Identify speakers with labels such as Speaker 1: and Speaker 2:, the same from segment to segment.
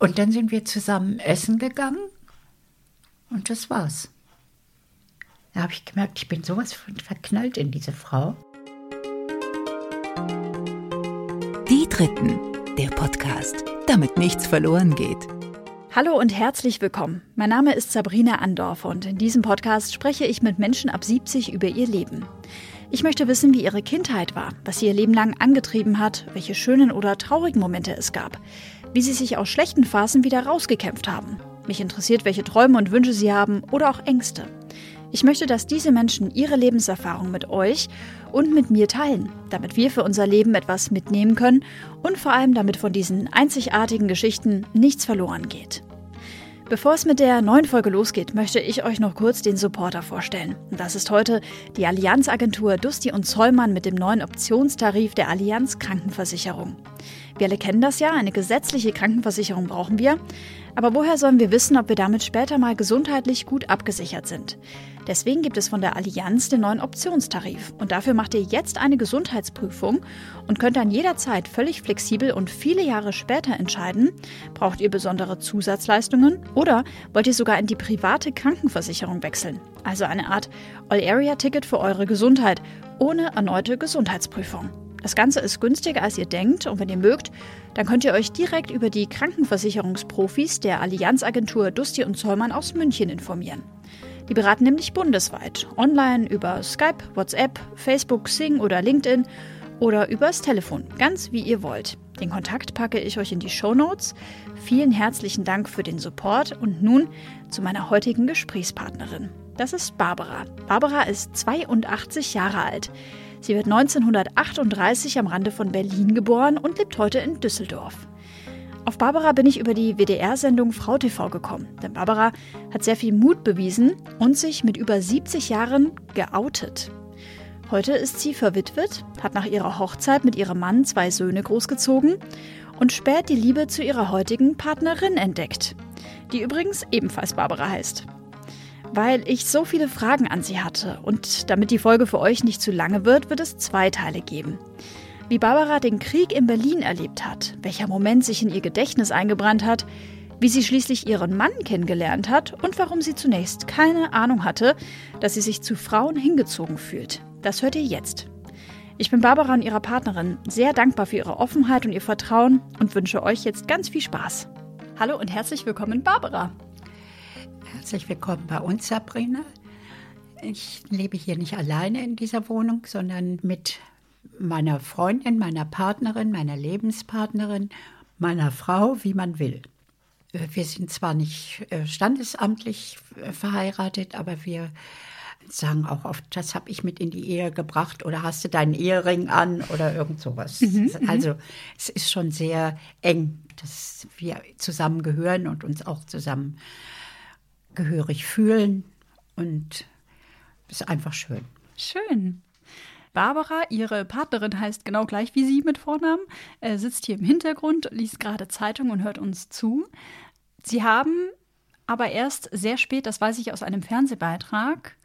Speaker 1: Und dann sind wir zusammen essen gegangen und das war's. Da habe ich gemerkt, ich bin sowas von verknallt in diese Frau.
Speaker 2: Die Dritten, der Podcast, damit nichts verloren geht.
Speaker 3: Hallo und herzlich willkommen. Mein Name ist Sabrina Andorf und in diesem Podcast spreche ich mit Menschen ab 70 über ihr Leben. Ich möchte wissen, wie ihre Kindheit war, was sie ihr Leben lang angetrieben hat, welche schönen oder traurigen Momente es gab, wie sie sich aus schlechten Phasen wieder rausgekämpft haben. Mich interessiert, welche Träume und Wünsche sie haben oder auch Ängste. Ich möchte, dass diese Menschen ihre Lebenserfahrung mit euch und mit mir teilen, damit wir für unser Leben etwas mitnehmen können und vor allem damit von diesen einzigartigen Geschichten nichts verloren geht. Bevor es mit der neuen Folge losgeht, möchte ich euch noch kurz den Supporter vorstellen. Das ist heute die Allianzagentur Dusti und Zollmann mit dem neuen Optionstarif der Allianz Krankenversicherung. Wir alle kennen das ja, eine gesetzliche Krankenversicherung brauchen wir. Aber woher sollen wir wissen, ob wir damit später mal gesundheitlich gut abgesichert sind? Deswegen gibt es von der Allianz den neuen Optionstarif. Und dafür macht ihr jetzt eine Gesundheitsprüfung und könnt dann jederzeit völlig flexibel und viele Jahre später entscheiden, braucht ihr besondere Zusatzleistungen oder wollt ihr sogar in die private Krankenversicherung wechseln. Also eine Art All-Area-Ticket für eure Gesundheit ohne erneute Gesundheitsprüfung. Das Ganze ist günstiger, als ihr denkt und wenn ihr mögt, dann könnt ihr euch direkt über die Krankenversicherungsprofis der Allianzagentur Dusti und Zollmann aus München informieren. Die beraten nämlich bundesweit, online über Skype, WhatsApp, Facebook, Sing oder LinkedIn oder übers Telefon, ganz wie ihr wollt. Den Kontakt packe ich euch in die Show Notes. Vielen herzlichen Dank für den Support und nun zu meiner heutigen Gesprächspartnerin. Das ist Barbara. Barbara ist 82 Jahre alt. Sie wird 1938 am Rande von Berlin geboren und lebt heute in Düsseldorf. Auf Barbara bin ich über die WDR-Sendung Frau TV gekommen, denn Barbara hat sehr viel Mut bewiesen und sich mit über 70 Jahren geoutet. Heute ist sie verwitwet, hat nach ihrer Hochzeit mit ihrem Mann zwei Söhne großgezogen und spät die Liebe zu ihrer heutigen Partnerin entdeckt, die übrigens ebenfalls Barbara heißt. Weil ich so viele Fragen an sie hatte und damit die Folge für euch nicht zu lange wird, wird es zwei Teile geben wie Barbara den Krieg in Berlin erlebt hat, welcher Moment sich in ihr Gedächtnis eingebrannt hat, wie sie schließlich ihren Mann kennengelernt hat und warum sie zunächst keine Ahnung hatte, dass sie sich zu Frauen hingezogen fühlt. Das hört ihr jetzt. Ich bin Barbara und ihrer Partnerin sehr dankbar für ihre Offenheit und ihr Vertrauen und wünsche euch jetzt ganz viel Spaß. Hallo und herzlich willkommen, Barbara.
Speaker 1: Herzlich willkommen bei uns, Sabrina. Ich lebe hier nicht alleine in dieser Wohnung, sondern mit meiner Freundin, meiner Partnerin, meiner Lebenspartnerin, meiner Frau, wie man will. Äh, wir sind zwar nicht äh, standesamtlich äh, verheiratet, aber wir sagen auch oft, das habe ich mit in die Ehe gebracht oder hast du deinen Ehering an oder irgend sowas. Mhm, mhm, also es ist schon sehr eng, dass wir zusammen gehören und uns auch zusammen gehörig fühlen und es ist einfach schön.
Speaker 3: Schön. Barbara, ihre Partnerin heißt genau gleich wie sie mit Vornamen, äh, sitzt hier im Hintergrund, liest gerade Zeitung und hört uns zu. Sie haben aber erst sehr spät, das weiß ich aus einem Fernsehbeitrag,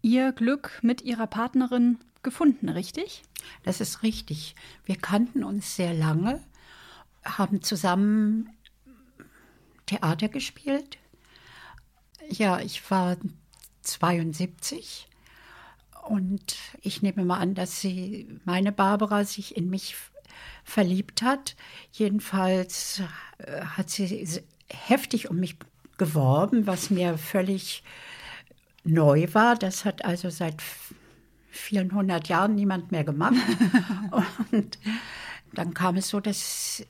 Speaker 3: ihr Glück mit ihrer Partnerin gefunden, richtig?
Speaker 1: Das ist richtig. Wir kannten uns sehr lange, haben zusammen Theater gespielt. Ja, ich war 72 und ich nehme mal an, dass sie, meine Barbara, sich in mich verliebt hat. Jedenfalls äh, hat sie heftig um mich geworben, was mir völlig neu war. Das hat also seit vielen hundert Jahren niemand mehr gemacht. Und dann kam es so, dass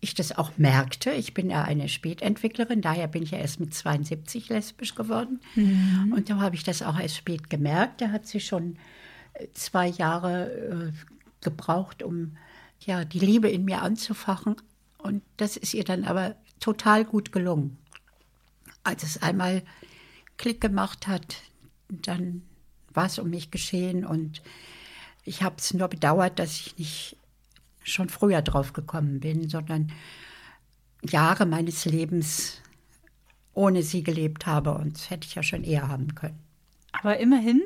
Speaker 1: ich das auch merkte. Ich bin ja eine Spätentwicklerin, daher bin ich ja erst mit 72 lesbisch geworden. Mhm. Und da habe ich das auch erst spät gemerkt. Da hat sie schon äh, zwei Jahre äh, gebraucht, um ja, die Liebe in mir anzufachen. Und das ist ihr dann aber total gut gelungen. Als es einmal Klick gemacht hat, dann war es um mich geschehen und ich habe es nur bedauert, dass ich nicht schon früher drauf gekommen bin, sondern Jahre meines Lebens ohne sie gelebt habe. Und das hätte ich ja schon eher haben können.
Speaker 3: Aber immerhin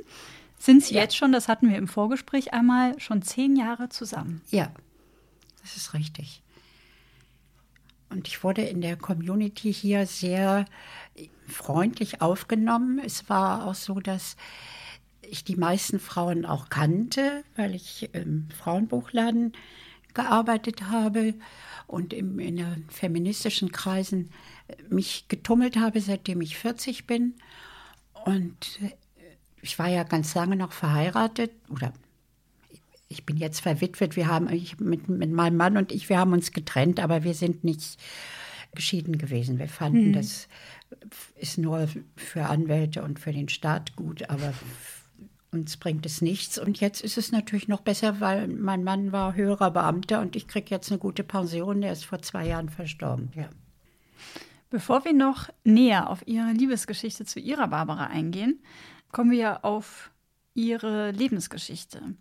Speaker 3: sind Sie ja. jetzt schon, das hatten wir im Vorgespräch einmal, schon zehn Jahre zusammen.
Speaker 1: Ja, das ist richtig. Und ich wurde in der Community hier sehr freundlich aufgenommen. Es war auch so, dass ich die meisten Frauen auch kannte, weil ich im Frauenbuchladen gearbeitet habe und im, in den feministischen Kreisen mich getummelt habe, seitdem ich 40 bin. Und ich war ja ganz lange noch verheiratet oder ich bin jetzt verwitwet. Wir haben ich, mit, mit meinem Mann und ich, wir haben uns getrennt, aber wir sind nicht geschieden gewesen. Wir fanden, hm. das ist nur für Anwälte und für den Staat gut, aber uns bringt es nichts. Und jetzt ist es natürlich noch besser, weil mein Mann war höherer Beamter und ich kriege jetzt eine gute Pension. Der ist vor zwei Jahren verstorben. Ja.
Speaker 3: Bevor wir noch näher auf Ihre Liebesgeschichte zu Ihrer Barbara eingehen, kommen wir auf Ihre Lebensgeschichte.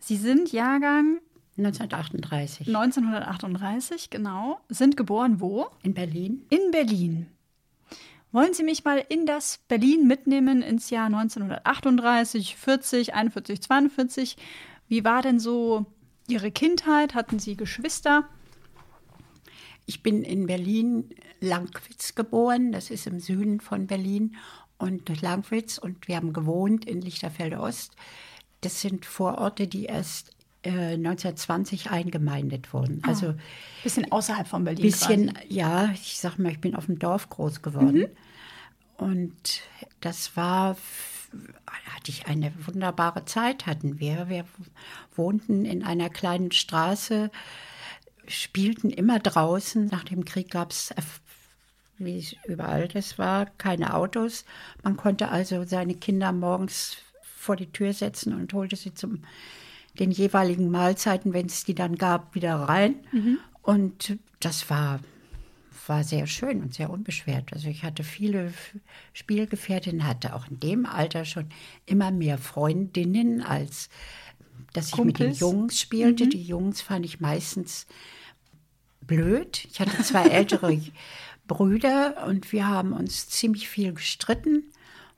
Speaker 3: Sie sind Jahrgang
Speaker 1: 1938.
Speaker 3: 1938, genau. Sind geboren wo?
Speaker 1: In Berlin.
Speaker 3: In Berlin. Wollen Sie mich mal in das Berlin mitnehmen ins Jahr 1938, 40, 41, 42? Wie war denn so Ihre Kindheit? Hatten Sie Geschwister?
Speaker 1: Ich bin in Berlin Langwitz geboren, das ist im Süden von Berlin und Langwitz und wir haben gewohnt in Lichterfelde Ost. Das sind Vororte, die erst äh, 1920 eingemeindet wurden.
Speaker 3: Ah, also bisschen außerhalb von Berlin.
Speaker 1: Bisschen, quasi. ja, ich sag mal, ich bin auf dem Dorf groß geworden. Mhm. Und das war, hatte ich eine wunderbare Zeit, hatten wir. Wir wohnten in einer kleinen Straße, spielten immer draußen. Nach dem Krieg gab es wie es überall das war, keine Autos. Man konnte also seine Kinder morgens vor die Tür setzen und holte sie zum den jeweiligen Mahlzeiten, wenn es die dann gab, wieder rein. Mhm. Und das war, war sehr schön und sehr unbeschwert. Also ich hatte viele Spielgefährtinnen, hatte auch in dem Alter schon immer mehr Freundinnen, als dass ich Kumpels. mit den Jungs spielte. Mhm. Die Jungs fand ich meistens blöd. Ich hatte zwei ältere Brüder und wir haben uns ziemlich viel gestritten.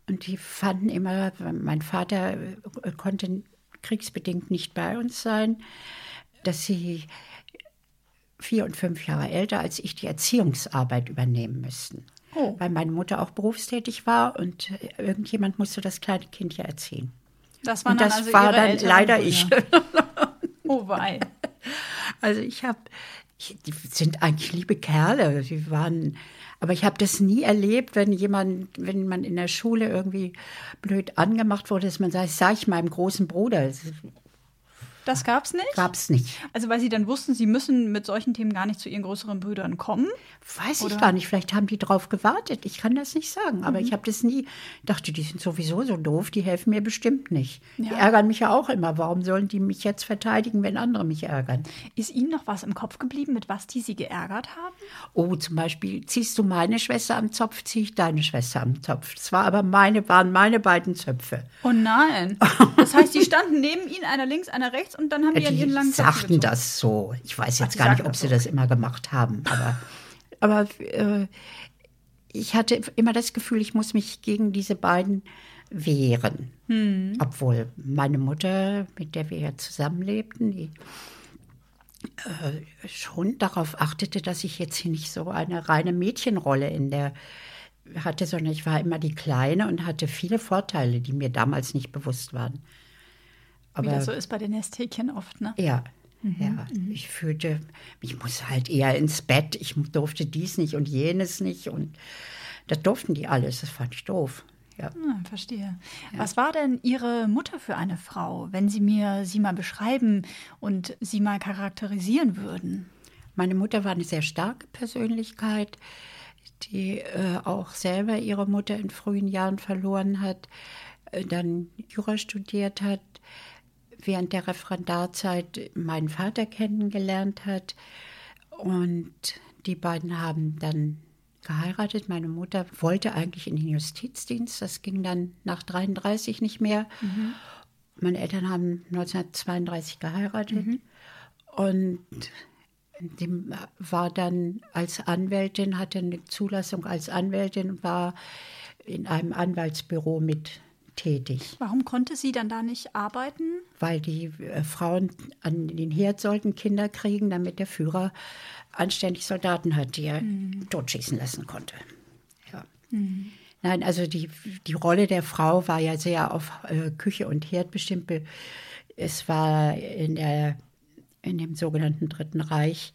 Speaker 1: Und die fanden immer, mein Vater äh, konnte kriegsbedingt nicht bei uns sein, dass sie vier und fünf Jahre älter als ich die Erziehungsarbeit übernehmen müssten. Oh. Weil meine Mutter auch berufstätig war und irgendjemand musste das kleine Kind ja erziehen.
Speaker 3: Das, waren
Speaker 1: und das
Speaker 3: also
Speaker 1: war dann leider Brüder. ich.
Speaker 3: oh wei.
Speaker 1: Also ich habe die sind eigentlich liebe Kerle. Die waren, aber ich habe das nie erlebt, wenn jemand, wenn man in der Schule irgendwie blöd angemacht wurde, dass man sagt, sag ich meinem großen Bruder.
Speaker 3: Das gab es nicht?
Speaker 1: Gab es nicht.
Speaker 3: Also weil Sie dann wussten, Sie müssen mit solchen Themen gar nicht zu Ihren größeren Brüdern kommen?
Speaker 1: Weiß Oder? ich gar nicht. Vielleicht haben die drauf gewartet. Ich kann das nicht sagen. Aber mhm. ich habe das nie. dachte, die sind sowieso so doof. Die helfen mir bestimmt nicht. Ja. Die ärgern mich ja auch immer. Warum sollen die mich jetzt verteidigen, wenn andere mich ärgern?
Speaker 3: Ist Ihnen noch was im Kopf geblieben, mit was die Sie geärgert haben?
Speaker 1: Oh, zum Beispiel, ziehst du meine Schwester am Zopf, ziehe ich deine Schwester am Zopf. Das war aber meine, waren meine beiden Zöpfe.
Speaker 3: Oh nein. Das heißt, die standen neben Ihnen, einer links, einer rechts, und dann haben die, die an ihren langen
Speaker 1: sagten das so. Ich weiß jetzt Ach, gar nicht, ob sie das immer gemacht haben, aber aber äh, ich hatte immer das Gefühl, ich muss mich gegen diese beiden wehren. Hm. Obwohl meine Mutter, mit der wir ja zusammenlebten, die äh, schon darauf achtete, dass ich jetzt hier nicht so eine reine Mädchenrolle in der hatte, sondern ich war immer die Kleine und hatte viele Vorteile, die mir damals nicht bewusst waren.
Speaker 3: Aber, Wie das so ist bei den Nesthäkchen oft, ne?
Speaker 1: Ja, Mhm. Ja, mhm. ich fühlte, ich muss halt eher ins Bett. Ich durfte dies nicht und jenes nicht. Und das durften die alles. Das fand ich doof. Ja.
Speaker 3: Ah, verstehe. Ja. Was war denn Ihre Mutter für eine Frau, wenn Sie mir sie mal beschreiben und sie mal charakterisieren würden?
Speaker 1: Meine Mutter war eine sehr starke Persönlichkeit, die äh, auch selber ihre Mutter in frühen Jahren verloren hat, äh, dann Jura studiert hat, während der Referendarzeit meinen Vater kennengelernt hat. Und die beiden haben dann geheiratet. Meine Mutter wollte eigentlich in den Justizdienst. Das ging dann nach 33 nicht mehr. Mhm. Meine Eltern haben 1932 geheiratet. Mhm. Und die war dann als Anwältin, hatte eine Zulassung als Anwältin, war in einem Anwaltsbüro mit tätig.
Speaker 3: Warum konnte sie dann da nicht arbeiten?
Speaker 1: Weil die äh, Frauen an den Herd sollten Kinder kriegen, damit der Führer anständig Soldaten hat, die er mhm. totschießen lassen konnte. Ja. Mhm. Nein, also die, die Rolle der Frau war ja sehr auf äh, Küche und Herd bestimmt. Es war in, der, in dem sogenannten Dritten Reich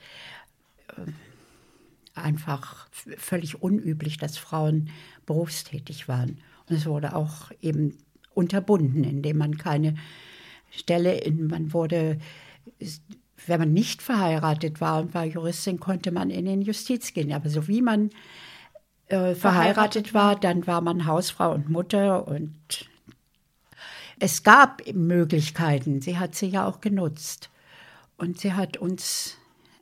Speaker 1: äh, einfach völlig unüblich, dass Frauen berufstätig waren. Und es wurde auch eben unterbunden, indem man keine Stelle in, man wurde, wenn man nicht verheiratet war und war Juristin, konnte man in den Justiz gehen. Aber so wie man äh, verheiratet war, dann war man Hausfrau und Mutter und es gab Möglichkeiten. Sie hat sie ja auch genutzt. Und sie hat uns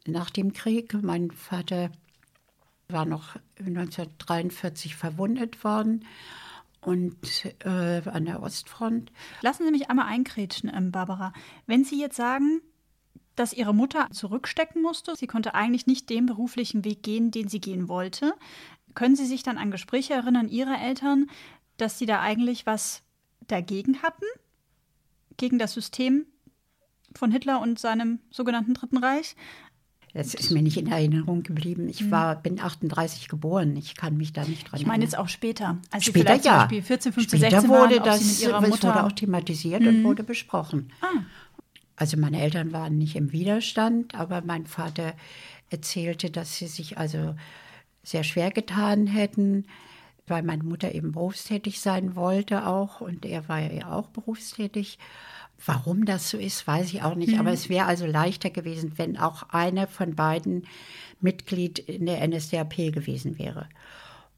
Speaker 1: nach dem Krieg, mein Vater war noch 1943 verwundet worden und äh, an der Ostfront.
Speaker 3: Lassen Sie mich einmal einkrätschen, ähm, Barbara. Wenn Sie jetzt sagen, dass Ihre Mutter zurückstecken musste, sie konnte eigentlich nicht den beruflichen Weg gehen, den sie gehen wollte, können Sie sich dann an Gespräche erinnern Ihrer Eltern, dass sie da eigentlich was dagegen hatten? Gegen das System von Hitler und seinem sogenannten Dritten Reich?
Speaker 1: Das ist mir nicht in Erinnerung geblieben. Ich hm. war, bin 38 geboren. Ich kann mich da nicht dran
Speaker 3: Ich meine jetzt auch später.
Speaker 1: Als später, ja. Zum Beispiel
Speaker 3: 14, 15, später 16
Speaker 1: wurde
Speaker 3: waren,
Speaker 1: das, es wurde auch thematisiert mhm. und wurde besprochen. Ah. Also meine Eltern waren nicht im Widerstand, aber mein Vater erzählte, dass sie sich also sehr schwer getan hätten, weil meine Mutter eben berufstätig sein wollte auch und er war ja auch berufstätig. Warum das so ist, weiß ich auch nicht. Mhm. Aber es wäre also leichter gewesen, wenn auch einer von beiden Mitglied in der NSDAP gewesen wäre.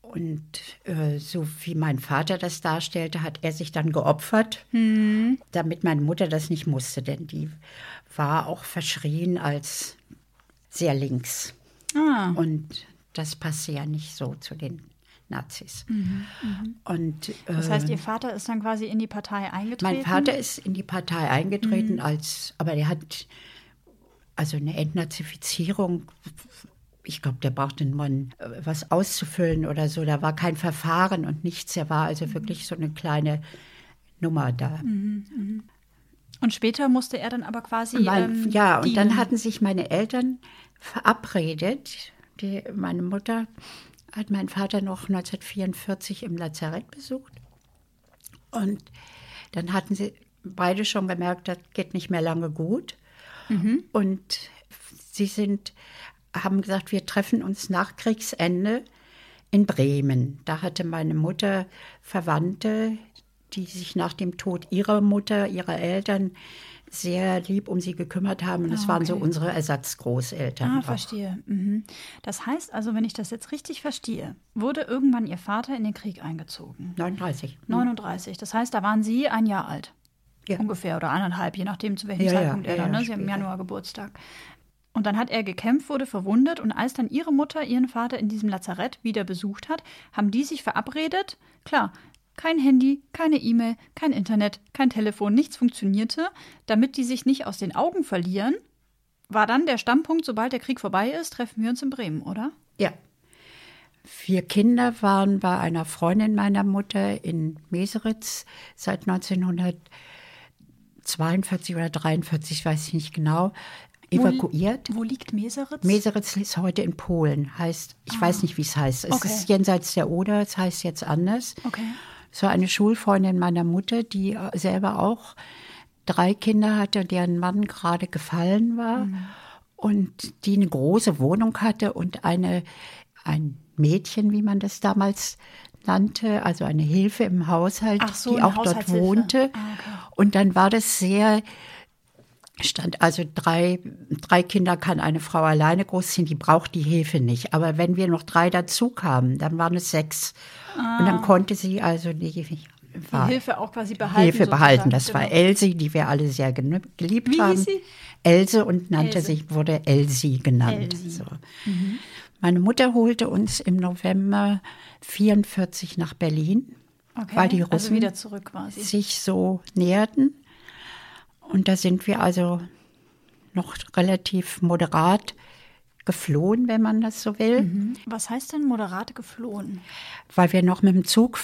Speaker 1: Und äh, so wie mein Vater das darstellte, hat er sich dann geopfert, mhm. damit meine Mutter das nicht musste, denn die war auch verschrien als sehr links. Ah. Und das passte ja nicht so zu den Nazis. Mhm,
Speaker 3: mh. Und, äh, das heißt, Ihr Vater ist dann quasi in die Partei eingetreten?
Speaker 1: Mein Vater ist in die Partei eingetreten, mhm. als, aber der hat also eine Entnazifizierung. Ich glaube, der brauchte nur was auszufüllen oder so. Da war kein Verfahren und nichts. Er war also wirklich so eine kleine Nummer da. Mhm,
Speaker 3: mh. Und später musste er dann aber quasi.
Speaker 1: Mein, ähm, ja, und dann hatten sich meine Eltern verabredet. Die, meine Mutter hat mein Vater noch 1944 im Lazarett besucht. Und dann hatten sie beide schon gemerkt, das geht nicht mehr lange gut. Mhm. Und sie sind, haben gesagt, wir treffen uns nach Kriegsende in Bremen. Da hatte meine Mutter Verwandte, die sich nach dem Tod ihrer Mutter, ihrer Eltern sehr lieb um sie gekümmert haben. Und das ah, okay. waren so unsere Ersatzgroßeltern.
Speaker 3: Ah, auch. verstehe. Mhm. Das heißt also, wenn ich das jetzt richtig verstehe, wurde irgendwann Ihr Vater in den Krieg eingezogen?
Speaker 1: 39.
Speaker 3: 39. Das heißt, da waren Sie ein Jahr alt. Ja. Ungefähr oder anderthalb, je nachdem, zu welchem ja, Zeitpunkt ja, er dann, ne? Sie haben im Januar Geburtstag. Und dann hat er gekämpft, wurde verwundet und als dann ihre Mutter ihren Vater in diesem Lazarett wieder besucht hat, haben die sich verabredet. Klar, kein Handy, keine E-Mail, kein Internet, kein Telefon, nichts funktionierte. Damit die sich nicht aus den Augen verlieren, war dann der Standpunkt, sobald der Krieg vorbei ist, treffen wir uns in Bremen, oder?
Speaker 1: Ja. Vier Kinder waren bei einer Freundin meiner Mutter in Meseritz seit 1942 oder 43, weiß ich nicht genau, evakuiert.
Speaker 3: Wo, wo, liegt Meseritz?
Speaker 1: Meseritz ist heute in Polen. Heißt, ich ah. weiß nicht, wie es heißt. Es okay. ist jenseits der Oder, es heißt jetzt anders. Okay. Es war eine Schulfreundin meiner Mutter, die äh, selber auch drei Kinder hatte, deren Mann gerade gefallen war mhm. und die eine große Wohnung hatte und eine, ein Mädchen, wie man das damals nannte, also eine Hilfe im Haushalt, so, die auch dort wohnte. Ah, okay. Und dann war das sehr stand also drei, drei Kinder kann eine Frau alleine großziehen, die braucht die Hilfe nicht. Aber wenn wir noch drei dazu kamen, dann waren es sechs. Ah. Und dann ah. konnte sie also die,
Speaker 3: die Hilfe auch quasi behalten.
Speaker 1: Hilfe behalten. Das genau. war Elsie, die wir alle sehr geliebt Wie haben. Sie? Else und nannte Else. sich, wurde Elsie genannt. Elsie. So. Mhm. Meine Mutter holte uns im November 44 nach Berlin, okay. weil die also Russen
Speaker 3: also
Speaker 1: sich so näherten. Und da sind wir also noch relativ moderat geflohen, wenn man das so will. Mhm.
Speaker 3: Was heißt denn moderat geflohen?
Speaker 1: Weil wir noch mit dem Zug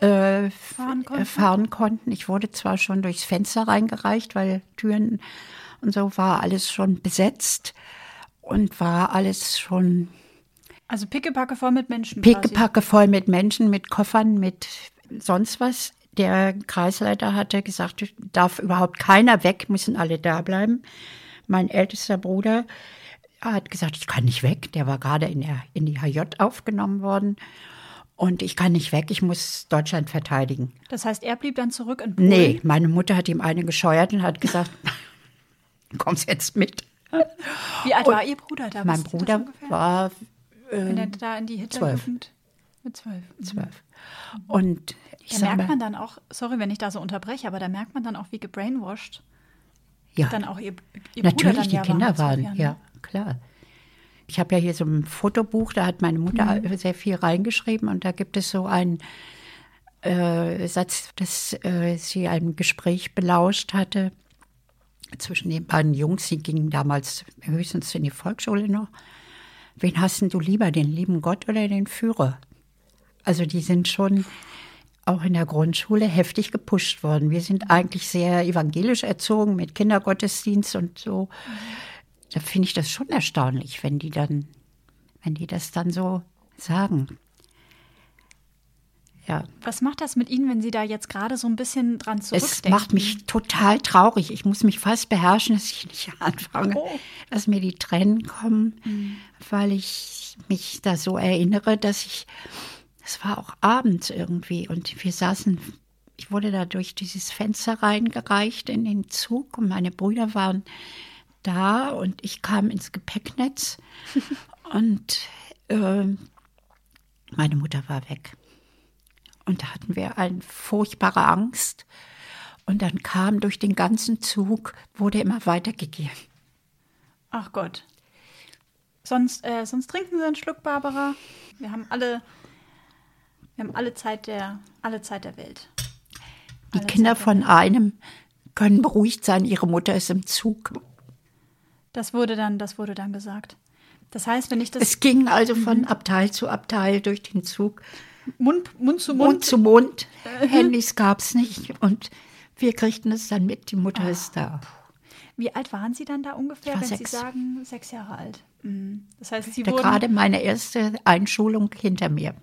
Speaker 1: äh,
Speaker 3: Fahren konnten?
Speaker 1: fahren konnten. Ich wurde zwar schon durchs Fenster reingereicht, weil Türen und so war alles schon besetzt und war alles schon
Speaker 3: Also pickepacke voll mit Menschen.
Speaker 1: pickepacke voll mit Menschen, mit Koffern, mit sonst was. Der Kreisleiter hatte gesagt, darf überhaupt keiner weg, müssen alle da bleiben. Mein ältester Bruder hat gesagt, ich kann nicht weg. Der war gerade in, der, in die HJ aufgenommen worden. Und ich kann nicht weg, ich muss Deutschland verteidigen.
Speaker 3: Das heißt, er blieb dann zurück in Polen.
Speaker 1: Nee, meine Mutter hat ihm eine gescheuert und hat gesagt, kommst jetzt mit.
Speaker 3: Wie alt war Ihr Bruder da?
Speaker 1: Mein Bruder war
Speaker 3: Wenn er da in die Hitlerjugend mit zwölf.
Speaker 1: zwölf. Und
Speaker 3: Da
Speaker 1: sag
Speaker 3: merkt man dann auch, sorry, wenn ich da so unterbreche, aber da merkt man dann auch, wie gebrainwashed
Speaker 1: ja.
Speaker 3: dann auch ihr, ihr
Speaker 1: Natürlich,
Speaker 3: dann
Speaker 1: die
Speaker 3: ja
Speaker 1: Kinder
Speaker 3: war,
Speaker 1: waren,
Speaker 3: insofern,
Speaker 1: ja,
Speaker 3: ne?
Speaker 1: klar. Ich habe ja hier so ein Fotobuch, da hat meine Mutter
Speaker 3: Mhm.
Speaker 1: sehr viel reingeschrieben und da gibt es so einen äh, Satz, dass äh, sie ein Gespräch belauscht hatte zwischen den beiden Jungs. Sie gingen damals höchstens in die Volksschule noch. Wen hast denn du lieber, den lieben Gott oder den Führer? Also die sind schon auch in der Grundschule heftig gepusht worden. Wir sind eigentlich sehr evangelisch erzogen mit Kindergottesdienst und so. Da finde ich das schon erstaunlich, wenn die dann, wenn die das dann so sagen. Ja,
Speaker 3: Was macht das mit Ihnen, wenn Sie da jetzt gerade so ein bisschen dran zurückdenken?
Speaker 1: es macht mich total traurig. Ich muss mich fast beherrschen, dass ich nicht anfange,
Speaker 3: Oh.
Speaker 1: dass mir die Tränen kommen, weil ich mich da so erinnere, dass ich, es war auch abends irgendwie und wir saßen, ich wurde da durch dieses Fenster reingereicht in den Zug und meine Brüder waren da und ich kam ins Gepäcknetz und äh, meine Mutter war weg. Und da hatten wir eine furchtbare Angst. Und dann kam durch den ganzen Zug, wurde immer weitergegeben.
Speaker 3: Ach Gott. Sonst, äh, sonst trinken Sie einen Schluck, Barbara. Wir haben alle, wir haben alle Zeit der, alle Zeit der Welt.
Speaker 1: Die
Speaker 3: Alle
Speaker 1: Kinder
Speaker 3: Zeit
Speaker 1: von einem können beruhigt sein, ihre Mutter ist im Zug.
Speaker 3: Das wurde dann, das wurde dann gesagt. Das heißt, wenn ich das
Speaker 1: Es ging also von Abteil zu Abteil durch den Zug,
Speaker 3: Mund, Mund zu
Speaker 1: Mund
Speaker 3: Mund,
Speaker 1: zu Mund. Handys gab es nicht. Und wir kriegten es dann mit, die Mutter ist da.
Speaker 3: Wie alt waren Sie dann da ungefähr, wenn Sie
Speaker 1: sechs.
Speaker 3: sagen sechs Jahre alt? Mhm. Das heißt, Sie
Speaker 1: Da
Speaker 3: wurden
Speaker 1: gerade meine erste Einschulung hinter mir.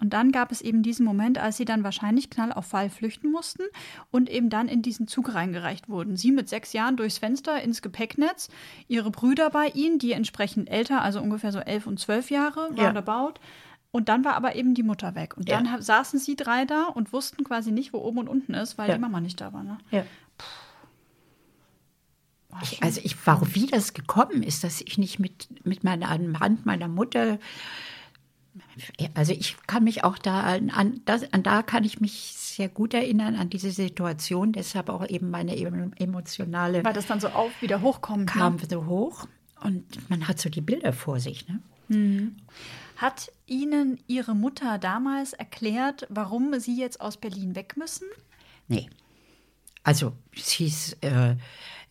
Speaker 3: Und dann gab es eben diesen Moment, als Sie dann wahrscheinlich knall auf Fall flüchten mussten und eben dann in diesen Zug reingereicht wurden. Sie mit sechs Jahren durchs Fenster ins Gepäcknetz, Ihre Brüder bei Ihnen, die entsprechend älter, also ungefähr so elf und zwölf Jahre,
Speaker 1: Ja.
Speaker 3: roundabout. Und dann war aber eben die Mutter weg. Und
Speaker 1: Ja.
Speaker 3: dann saßen Sie drei da und wussten quasi nicht, wo oben und unten ist, weil
Speaker 1: Ja.
Speaker 3: die Mama nicht da war. Ne?
Speaker 1: Ja. Ich, also ich war, wie das gekommen ist, dass ich nicht mit, mit meiner Hand meiner Mutter, also ich kann mich auch da an, an, das, an da kann ich mich sehr gut erinnern an diese Situation, deshalb auch eben meine em- emotionale
Speaker 3: Weil das dann so auf wieder hochkommt.
Speaker 1: kam
Speaker 3: Ne?
Speaker 1: so hoch und man hat so die Bilder vor sich. Ne?
Speaker 3: Hat Ihnen Ihre Mutter damals erklärt, warum Sie jetzt aus Berlin weg müssen?
Speaker 1: Nee. Also es hieß, äh,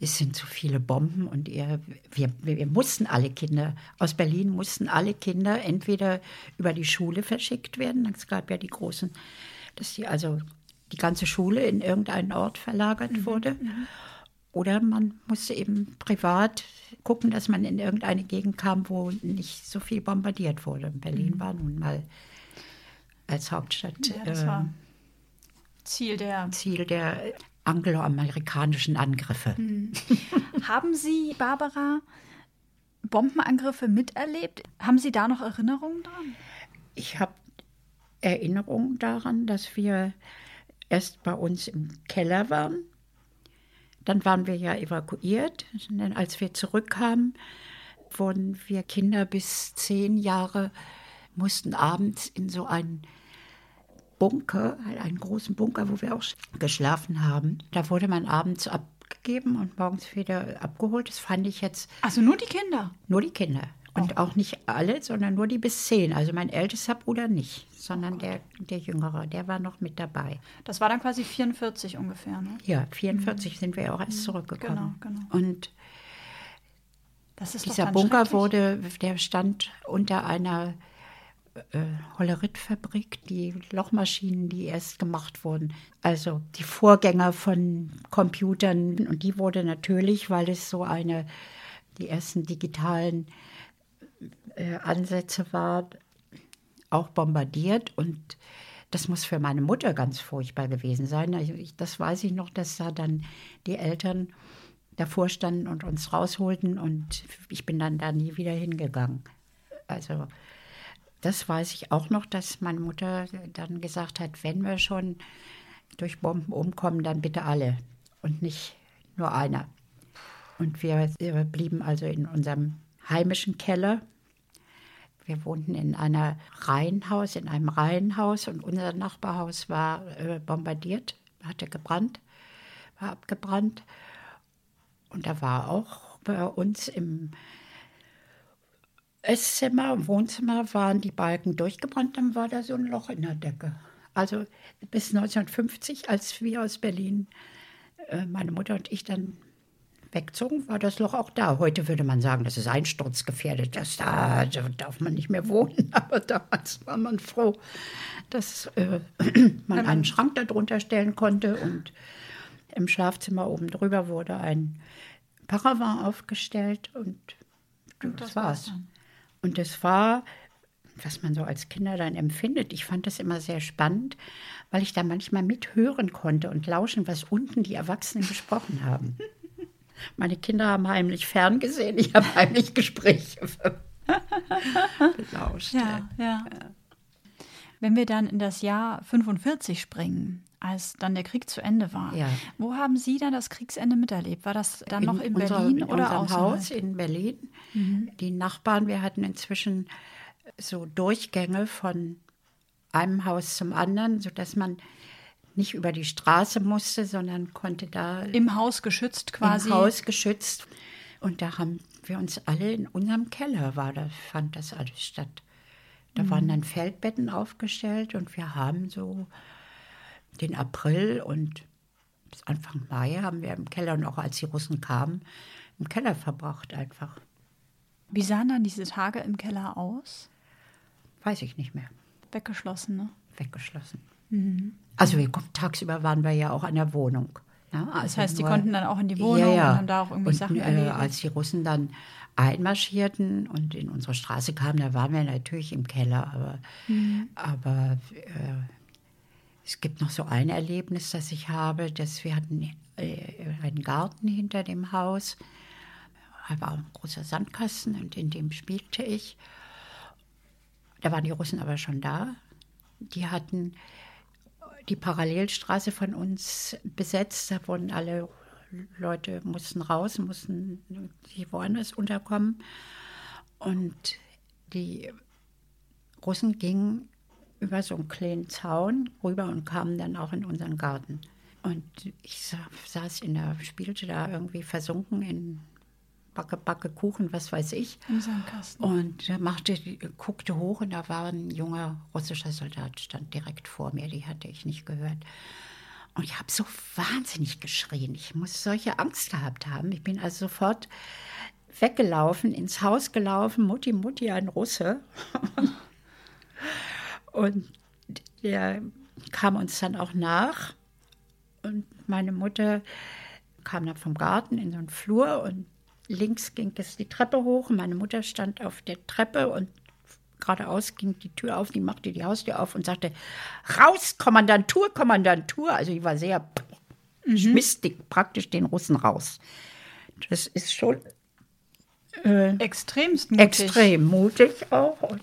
Speaker 1: es sind zu viele Bomben und ihr, wir, wir, mussten alle Kinder, aus Berlin mussten alle Kinder entweder über die Schule verschickt werden, es gab ja die großen, dass die also die ganze Schule in irgendeinen Ort verlagert wurde. Oder man musste eben privat gucken, dass man in irgendeine Gegend kam, wo nicht so viel bombardiert wurde. Berlin war nun mal als Hauptstadt
Speaker 3: Ja, das
Speaker 1: äh,
Speaker 3: war Ziel der.
Speaker 1: Ziel der angloamerikanischen Angriffe.
Speaker 3: Haben Sie, Barbara, Bombenangriffe miterlebt? Haben Sie da noch Erinnerungen dran?
Speaker 1: Ich habe Erinnerungen daran, dass wir erst bei uns im Keller waren. Dann waren wir ja evakuiert. Dann, als wir zurückkamen, wurden wir Kinder bis zehn Jahre, mussten abends in so einen Bunker, einen großen Bunker, wo wir auch geschlafen haben. Da wurde man abends abgegeben und morgens wieder abgeholt. Das fand ich jetzt
Speaker 3: Also nur die Kinder.
Speaker 1: nur die Kinder. Und auch nicht alle, sondern nur die bis zehn. Also mein ältester Bruder nicht, sondern der, der Jüngere, der war noch mit dabei.
Speaker 3: Das war dann quasi 44 ungefähr. Ne?
Speaker 1: Ja, 44 sind wir auch erst zurückgekommen.
Speaker 3: Genau, genau.
Speaker 1: Und
Speaker 3: Das ist doch
Speaker 1: dieser Bunker wurde, der stand unter einer äh, Hollerit-Fabrik, die Lochmaschinen, die erst gemacht wurden. Also die Vorgänger von Computern. Und die wurde natürlich, weil es so eine, die ersten digitalen äh, Ansätze war, auch bombardiert. Und das muss für meine Mutter ganz furchtbar gewesen sein. Also ich, das weiß ich noch, dass da dann die Eltern davor standen und uns rausholten und ich bin dann da nie wieder hingegangen. Also das weiß ich auch noch, dass meine Mutter dann gesagt hat, wenn wir schon durch Bomben umkommen, dann bitte alle und nicht nur einer. Und wir, blieben also in unserem heimischen Keller. Wir wohnten in einer Reihenhaus, in einem Reihenhaus und unser Nachbarhaus war äh, bombardiert, hatte gebrannt, war abgebrannt. Und da war auch bei uns im Esszimmer, im Wohnzimmer waren die Balken durchgebrannt, dann war da so ein Loch in der Decke. Also bis 1950, als wir aus Berlin, äh, meine Mutter und ich dann wegzogen, war das Loch auch da. Heute würde man sagen, das ist einsturzgefährdet, das da, da darf man nicht mehr wohnen. Aber damals war man froh, dass äh, man einen Schrank darunter stellen konnte und im Schlafzimmer oben drüber wurde ein Paravan aufgestellt und, und das, das war's. Dann. Und das war, was man so als Kinder dann empfindet. Ich fand das immer sehr spannend, weil ich da manchmal mithören konnte und lauschen, was unten die Erwachsenen gesprochen haben. Meine Kinder haben heimlich ferngesehen, ich habe heimlich Gespräche
Speaker 3: belauscht. Ja, ja. Wenn wir dann in das Jahr 45 springen, als dann der Krieg zu Ende war. Ja. Wo haben Sie dann das Kriegsende miterlebt? War das dann in noch in unserer, Berlin in oder
Speaker 1: unserem Haus in Berlin? Mhm. Die Nachbarn, wir hatten inzwischen so Durchgänge von einem Haus zum anderen, sodass man nicht über die Straße musste, sondern konnte da
Speaker 3: im Haus geschützt quasi.
Speaker 1: Im Haus geschützt. Und da haben wir uns alle in unserem Keller war, da fand das alles statt. Da mhm. waren dann Feldbetten aufgestellt und wir haben so den April und bis Anfang Mai haben wir im Keller und auch als die Russen kamen, im Keller verbracht einfach.
Speaker 3: Wie sahen dann diese Tage im Keller aus?
Speaker 1: Weiß ich nicht mehr.
Speaker 3: Weggeschlossen, ne?
Speaker 1: Weggeschlossen. Mhm. Also wir, tagsüber waren wir ja auch an der Wohnung.
Speaker 3: Ja, also das heißt, Sie konnten dann auch in die Wohnung ja, ja. und haben da auch irgendwie und, Sachen äh, erledigt.
Speaker 1: Als die Russen dann einmarschierten und in unsere Straße kamen, da waren wir natürlich im Keller, aber, mhm. aber äh, es gibt noch so ein Erlebnis, das ich habe, dass wir hatten äh, einen Garten hinter dem Haus. Da war ein großer Sandkasten und in dem spielte ich. Da waren die Russen aber schon da. Die hatten die Parallelstraße von uns besetzt. Da wurden alle Leute mussten raus, mussten sich woanders unterkommen. Und die Russen gingen über so einen kleinen Zaun rüber und kamen dann auch in unseren Garten. Und ich saß in der, spielte da irgendwie versunken in Backe, Backe, Kuchen, was weiß ich.
Speaker 3: Im Sandkasten.
Speaker 1: Und machte, guckte hoch und da war ein junger russischer Soldat, stand direkt vor mir, die hatte ich nicht gehört. Und ich habe so wahnsinnig geschrien. Ich muss solche Angst gehabt haben. Ich bin also sofort weggelaufen, ins Haus gelaufen, Mutti, Mutti, ein Russe. Und der kam uns dann auch nach. Und meine Mutter kam dann vom Garten in so einen Flur und links ging es die Treppe hoch. Und meine Mutter stand auf der Treppe und geradeaus ging die Tür auf. Die machte die Haustür auf und sagte: Raus, Kommandantur, Kommandantur. Also, die war sehr mhm. schmistig, praktisch den Russen raus. Das ist schon.
Speaker 3: Äh, Extremst mutig.
Speaker 1: Extrem mutig auch. Und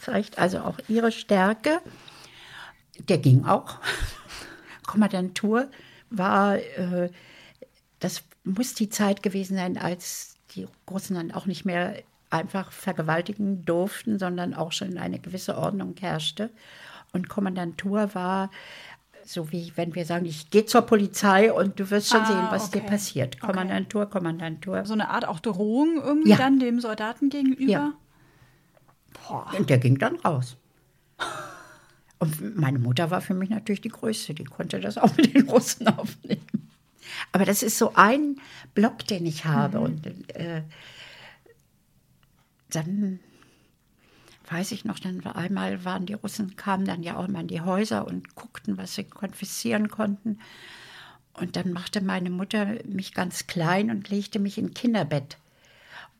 Speaker 1: zeigt also auch ihre Stärke. Der ging auch. Kommandantur war, äh, das muss die Zeit gewesen sein, als die Russen dann auch nicht mehr einfach vergewaltigen durften, sondern auch schon eine gewisse Ordnung herrschte. Und Kommandantur war so wie wenn wir sagen, ich gehe zur Polizei und du wirst schon ah, sehen, was okay. dir passiert. Kommandantur. Kommandantur.
Speaker 3: So eine Art auch Drohung irgendwie ja. dann dem Soldaten gegenüber? Ja.
Speaker 1: Boah. Und der ging dann raus. Und meine Mutter war für mich natürlich die Größte, die konnte das auch mit den Russen aufnehmen. Aber das ist so ein Block, den ich habe. Mhm. Und äh, dann weiß ich noch, dann war einmal waren die Russen, kamen dann ja auch immer in die Häuser und guckten, was sie konfiszieren konnten. Und dann machte meine Mutter mich ganz klein und legte mich in Kinderbett.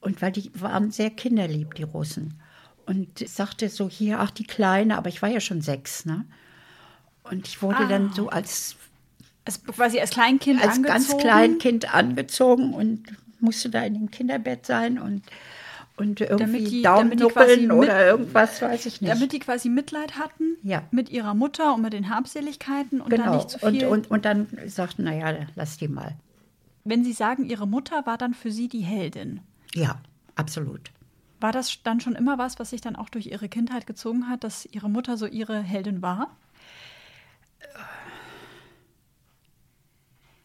Speaker 1: Und weil die waren sehr kinderlieb, die Russen. Und sagte so hier, ach die Kleine, aber ich war ja schon sechs, ne? Und ich wurde
Speaker 3: Ah.
Speaker 1: dann so als,
Speaker 3: Also quasi als Kleinkind
Speaker 1: als
Speaker 3: angezogen.
Speaker 1: ganz Kleinkind angezogen und musste da in dem Kinderbett sein und, und irgendwie
Speaker 3: die-
Speaker 1: Daumen
Speaker 3: die mit-
Speaker 1: oder irgendwas, weiß ich nicht.
Speaker 3: Damit die quasi Mitleid hatten
Speaker 1: Ja.
Speaker 3: mit ihrer Mutter und mit den Habseligkeiten und dann
Speaker 1: genau.
Speaker 3: nicht zu
Speaker 1: und,
Speaker 3: viel.
Speaker 1: und, und dann sagten, naja, lass die mal.
Speaker 3: Wenn Sie sagen, Ihre Mutter war dann für Sie die Heldin,
Speaker 1: Ja, absolut.
Speaker 3: War das dann schon immer was, was sich dann auch durch Ihre Kindheit gezogen hat, dass Ihre Mutter so Ihre Heldin war?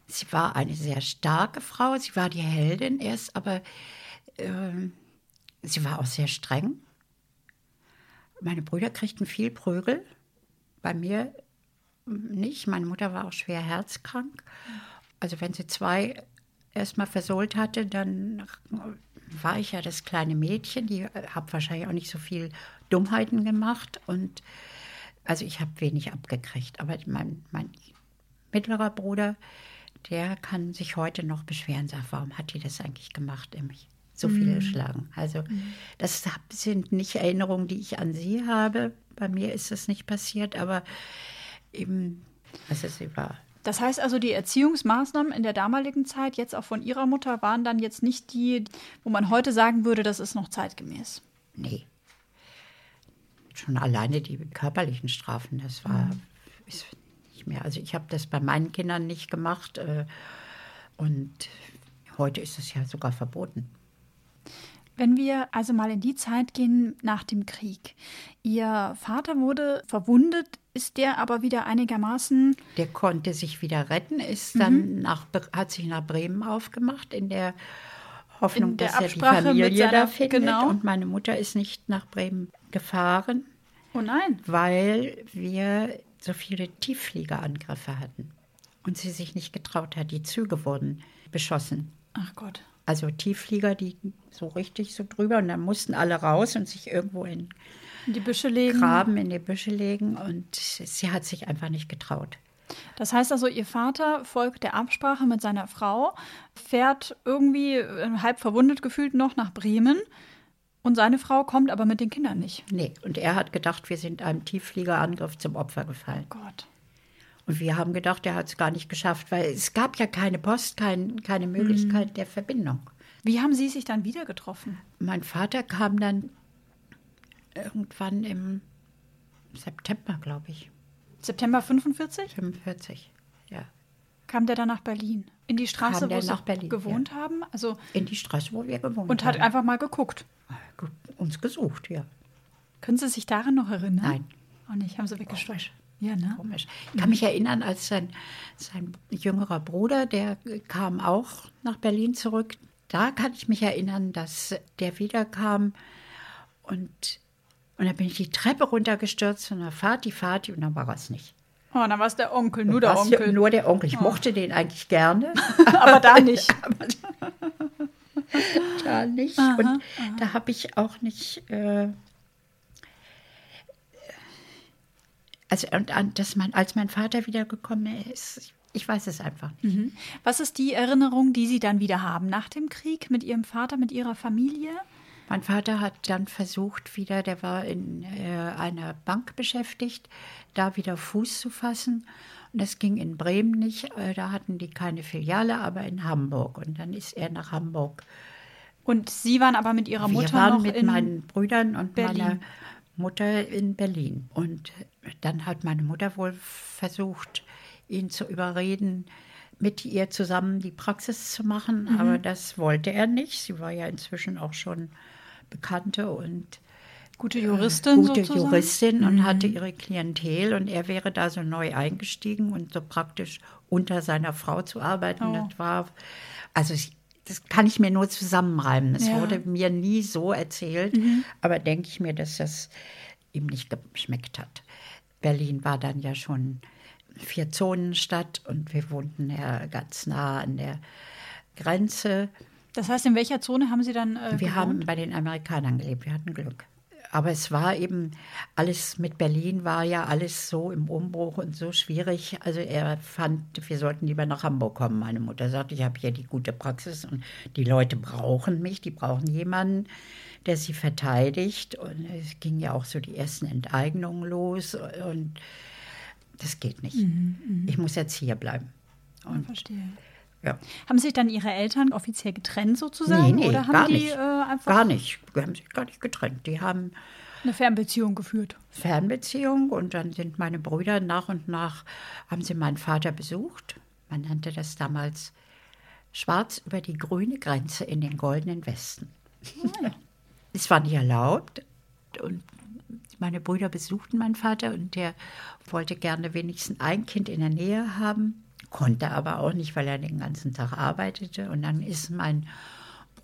Speaker 1: Sie war eine sehr starke Frau, sie war die Heldin erst, aber ähm, sie war auch sehr streng. Meine Brüder kriegten viel Prügel, bei mir nicht. Meine Mutter war auch schwer herzkrank. Also wenn sie zwei erstmal versohlt hatte, dann war ich ja das kleine Mädchen, die habe wahrscheinlich auch nicht so viel Dummheiten gemacht und also ich habe wenig abgekriegt. Aber mein, mein mittlerer Bruder, der kann sich heute noch beschweren, sagt, warum hat die das eigentlich gemacht, mich so viel geschlagen. Also das hab- sind nicht Erinnerungen, die ich an sie habe. Bei mir ist das nicht passiert, aber eben, also sie war
Speaker 3: Das heißt also, die Erziehungsmaßnahmen in der damaligen Zeit, jetzt auch von Ihrer Mutter, waren dann jetzt nicht die, wo man heute sagen würde, das ist noch zeitgemäß.
Speaker 1: Nee. Schon alleine die körperlichen Strafen, das war ist nicht mehr. Also ich habe das bei meinen Kindern nicht gemacht äh, und heute ist es ja sogar verboten.
Speaker 3: Wenn wir also mal in die Zeit gehen nach dem Krieg. Ihr Vater wurde verwundet, ist der aber wieder einigermaßen.
Speaker 1: Der konnte sich wieder retten, ist dann nach, Bre- hat sich nach Bremen aufgemacht in der Hoffnung,
Speaker 3: In der
Speaker 1: dass er die
Speaker 3: Absprache mit
Speaker 1: Familie
Speaker 3: seiner-
Speaker 1: da findet.
Speaker 3: genau.
Speaker 1: Und meine Mutter ist nicht nach Bremen gefahren,
Speaker 3: Oh nein.
Speaker 1: weil wir so viele Tieffliegerangriffe hatten und sie sich nicht getraut hat. Die Züge wurden beschossen.
Speaker 3: Ach Gott.
Speaker 1: Also Tiefflieger, die so richtig so drüber und dann mussten alle raus und sich irgendwo in
Speaker 3: die Büsche legen.
Speaker 1: Graben in die Büsche legen und sie hat sich einfach nicht getraut.
Speaker 3: Das heißt also, Ihr Vater folgt der Absprache mit seiner Frau, fährt irgendwie äh, halb verwundet gefühlt noch nach Bremen und seine Frau kommt aber mit den Kindern nicht.
Speaker 1: Nee, und er hat gedacht, wir sind einem Tieffliegerangriff zum Opfer gefallen.
Speaker 3: Gott.
Speaker 1: Und wir haben gedacht, er hat es gar nicht geschafft, weil es gab ja keine Post, kein, keine Möglichkeit der Verbindung.
Speaker 3: Wie haben Sie sich dann wieder getroffen?
Speaker 1: Mein Vater kam dann irgendwann im September, glaube ich,
Speaker 3: September 45?
Speaker 1: 45. Ja.
Speaker 3: Kam der dann nach Berlin? In die Straße, wo Sie
Speaker 1: nach Berlin,
Speaker 3: gewohnt haben? Also
Speaker 1: In die Straße, wo wir gewohnt
Speaker 3: und hat
Speaker 1: haben.
Speaker 3: einfach mal geguckt.
Speaker 1: Uns gesucht, ja.
Speaker 3: Können Sie sich daran noch erinnern?
Speaker 1: Nein.
Speaker 3: Auch nicht, haben Sie weggestellt. Ja, ne?
Speaker 1: Komisch. Ich kann mich erinnern, als sein, sein jüngerer Bruder, der kam auch nach Berlin zurück. Da kann ich mich erinnern, dass der wiederkam und, und dann bin ich die Treppe runtergestürzt und dann Vati, Vati und dann war es nicht.
Speaker 3: Oh, dann war es der Onkel, nur der Onkel.
Speaker 1: Nur der Onkel. Ich mochte den eigentlich gerne,
Speaker 3: aber da nicht.
Speaker 1: da nicht. und da habe ich auch nicht. Äh, also, und, an- dass mein, als mein Vater wiedergekommen ist, ich, ich weiß es einfach nicht.
Speaker 3: Was ist die Erinnerung, die Sie dann wieder haben nach dem Krieg mit Ihrem Vater, mit Ihrer Familie?
Speaker 1: Mein Vater hat dann versucht, wieder, der war in äh, einer Bank beschäftigt, da wieder Fuß zu fassen. Und das ging in Bremen nicht. Äh, da hatten die keine Filiale, aber in Hamburg. Und dann ist er nach Hamburg.
Speaker 3: Und Sie waren aber mit Ihrer
Speaker 1: Wir
Speaker 3: Mutter
Speaker 1: waren
Speaker 3: noch
Speaker 1: mit
Speaker 3: in
Speaker 1: meinen Brüdern und
Speaker 3: Berlin.
Speaker 1: meiner Mutter in Berlin. Und dann hat meine Mutter wohl versucht, ihn zu überreden, mit ihr zusammen die Praxis zu machen.
Speaker 3: Mhm.
Speaker 1: Aber das wollte er nicht. Sie war ja inzwischen auch schon Bekannte und
Speaker 3: gute Juristin
Speaker 1: gute
Speaker 3: sozusagen. Mhm.
Speaker 1: Juristin und hatte ihre Klientel und er wäre da so neu eingestiegen und so praktisch unter seiner Frau zu arbeiten.
Speaker 3: Oh.
Speaker 1: Das war, also ich, das kann ich mir nur zusammenreimen. Es
Speaker 3: Ja. Mhm.
Speaker 1: wurde mir nie so erzählt, aber denke ich mir, dass das ihm nicht geschmeckt hat. Berlin war dann ja schon Vier-Zonen-Stadt und wir wohnten ja ganz nah an der Grenze.
Speaker 3: Das heißt, in welcher Zone haben Sie dann äh,
Speaker 1: Wir
Speaker 3: gewohnt?
Speaker 1: haben bei den Amerikanern gelebt, wir hatten Glück. Aber es war eben alles mit Berlin war ja alles so im Umbruch und so schwierig. Also er fand, wir sollten lieber nach Hamburg kommen. Meine Mutter sagte, ich habe hier die gute Praxis und die Leute brauchen mich, die brauchen jemanden, der sie verteidigt. Und es ging ja auch so die ersten Enteignungen los und das geht nicht.
Speaker 3: Mhm,
Speaker 1: ich muss jetzt hier bleiben.
Speaker 3: Und, verstehe.
Speaker 1: Ja.
Speaker 3: Haben sich dann Ihre Eltern offiziell getrennt sozusagen?
Speaker 1: Nee, nee,
Speaker 3: oder haben
Speaker 1: gar
Speaker 3: die
Speaker 1: nicht.
Speaker 3: Äh, einfach
Speaker 1: Gar nicht. Die haben sich gar nicht getrennt. Die haben
Speaker 3: eine Fernbeziehung geführt?
Speaker 1: Fernbeziehung und dann sind meine Brüder nach und nach, haben sie meinen Vater besucht. Man nannte das damals Schwarz über die grüne Grenze in den goldenen Westen. Es war nicht erlaubt und meine Brüder besuchten meinen Vater und der wollte gerne wenigstens ein Kind in der Nähe haben, konnte aber auch nicht, weil er den ganzen Tag arbeitete. Und dann ist mein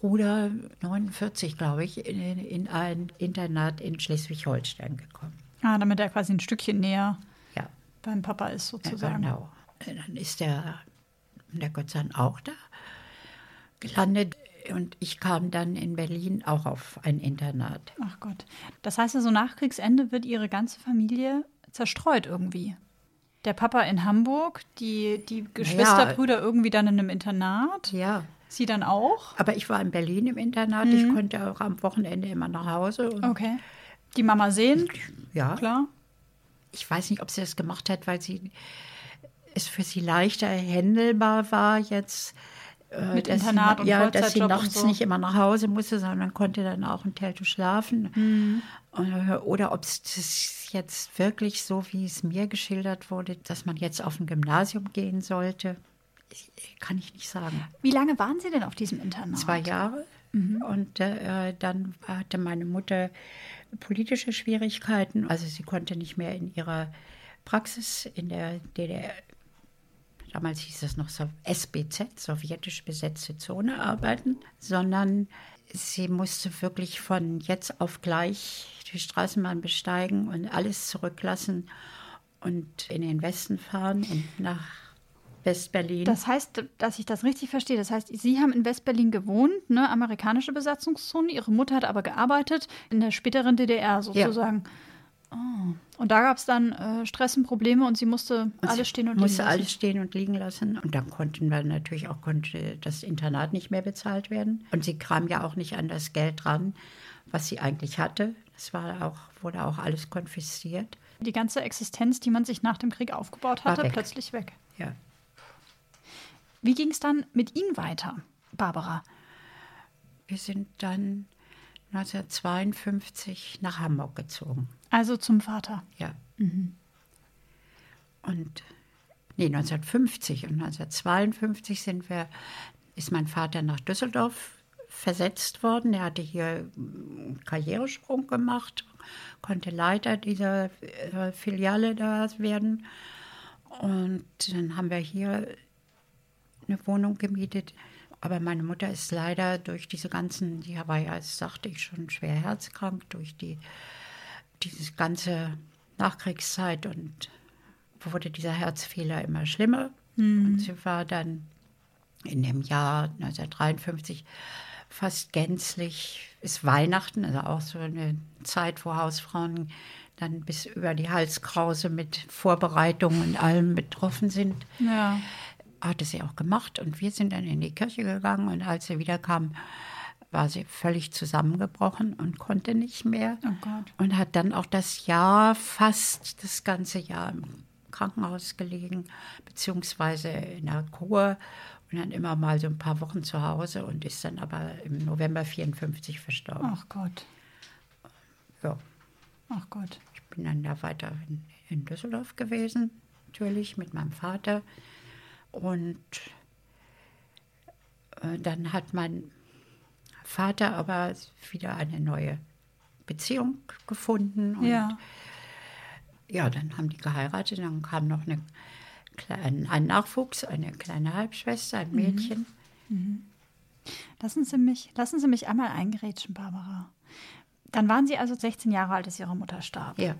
Speaker 1: Bruder, 49 glaube ich, in, in ein Internat in Schleswig-Holstein gekommen.
Speaker 3: Ah, damit er quasi ein Stückchen näher
Speaker 1: Ja,
Speaker 3: beim Papa ist sozusagen.
Speaker 1: genau. Dann ist der, der Gott sei Dank auch da gelandet. Und ich kam dann in Berlin auch auf ein Internat.
Speaker 3: Ach Gott. Das heißt also, nach Kriegsende wird Ihre ganze Familie zerstreut irgendwie. Der Papa in Hamburg, die, die Geschwisterbrüder irgendwie dann in einem Internat.
Speaker 1: Ja,
Speaker 3: Sie dann auch?
Speaker 1: aber ich war in Berlin im Internat. Ich konnte auch am Wochenende immer nach Hause. Und
Speaker 3: Okay. Die Mama sehen,
Speaker 1: ja,
Speaker 3: klar.
Speaker 1: ich weiß nicht, ob sie das gemacht hat, weil sie es für sie leichter handelbar war jetzt. äh,
Speaker 3: Mit Internat
Speaker 1: sie,
Speaker 3: und
Speaker 1: Ja, dass sie nachts
Speaker 3: so.
Speaker 1: nicht immer nach Hause musste, sondern konnte dann auch im Telto schlafen. Äh, Oder ob es jetzt wirklich so, wie es mir geschildert wurde, dass man jetzt auf ein Gymnasium gehen sollte, kann ich nicht sagen.
Speaker 3: Wie lange waren Sie denn auf diesem Internat?
Speaker 1: Zwei Jahre. Und äh, dann hatte meine Mutter politische Schwierigkeiten. Also sie konnte nicht mehr in ihrer Praxis in der DDR, damals hieß es noch SBZ, sowjetisch besetzte Zone, arbeiten, sondern sie musste wirklich von jetzt auf gleich die Straßenbahn besteigen und alles zurücklassen und in den Westen fahren und nach Westberlin.
Speaker 3: Das heißt, dass ich das richtig verstehe. Das heißt, Sie haben in Westberlin gewohnt, ne, amerikanische Besatzungszone. Ihre Mutter hat aber gearbeitet in der späteren DDR sozusagen. Oh. Und da gab es dann äh, Stress und Probleme und sie musste alles stehen und liegen
Speaker 1: musste
Speaker 3: lassen.
Speaker 1: alles stehen und liegen lassen. Und dann konnten wir natürlich auch konnte das Internat nicht mehr bezahlt werden. Und sie kam ja auch nicht an das Geld ran, was sie eigentlich hatte. Das war auch, wurde auch alles konfisziert.
Speaker 3: Die ganze Existenz, die man sich nach dem Krieg aufgebaut hatte,
Speaker 1: weg.
Speaker 3: plötzlich weg.
Speaker 1: Ja.
Speaker 3: Wie ging es dann mit Ihnen weiter, Barbara?
Speaker 1: Wir sind dann 1952 nach Hamburg gezogen.
Speaker 3: Also zum Vater.
Speaker 1: Ja. Und nee, 1950 und 1952 sind wir, ist mein Vater nach Düsseldorf versetzt worden. Er hatte hier einen Karrieresprung gemacht, konnte Leiter dieser äh, Filiale da werden. Und dann haben wir hier eine Wohnung gemietet. Aber meine Mutter ist leider durch diese ganzen, die war ja, das sagte ich schon, schwer herzkrank, durch die, diese ganze Nachkriegszeit und wurde dieser Herzfehler immer schlimmer. Und sie war dann in dem Jahr 1953 fast gänzlich, ist Weihnachten, also auch so eine Zeit, wo Hausfrauen dann bis über die Halskrause mit Vorbereitungen und allem betroffen sind
Speaker 3: Ja.
Speaker 1: hatte sie auch gemacht und wir sind dann in die Kirche gegangen und als sie wiederkam, war sie völlig zusammengebrochen und konnte nicht mehr
Speaker 3: Oh
Speaker 1: und hat dann auch das Jahr, fast das ganze Jahr im Krankenhaus gelegen, beziehungsweise in der Kur und dann immer mal so ein paar Wochen zu Hause und ist dann aber im November 54 verstorben.
Speaker 3: Ach Gott.
Speaker 1: Ja,
Speaker 3: Ach Gott.
Speaker 1: ich bin dann da weiter in, in Düsseldorf gewesen, natürlich mit meinem Vater. Und äh, dann hat mein Vater aber wieder eine neue Beziehung gefunden. Und
Speaker 3: Ja.
Speaker 1: ja, dann haben die geheiratet. Dann kam noch eine, kleine- ein Nachwuchs, eine kleine Halbschwester, ein Mädchen.
Speaker 3: Lassen Sie mich, lassen Sie mich einmal eingerätschen, Barbara. Dann waren Sie also 16 Jahre alt, als Ihre Mutter starb.
Speaker 1: Ja,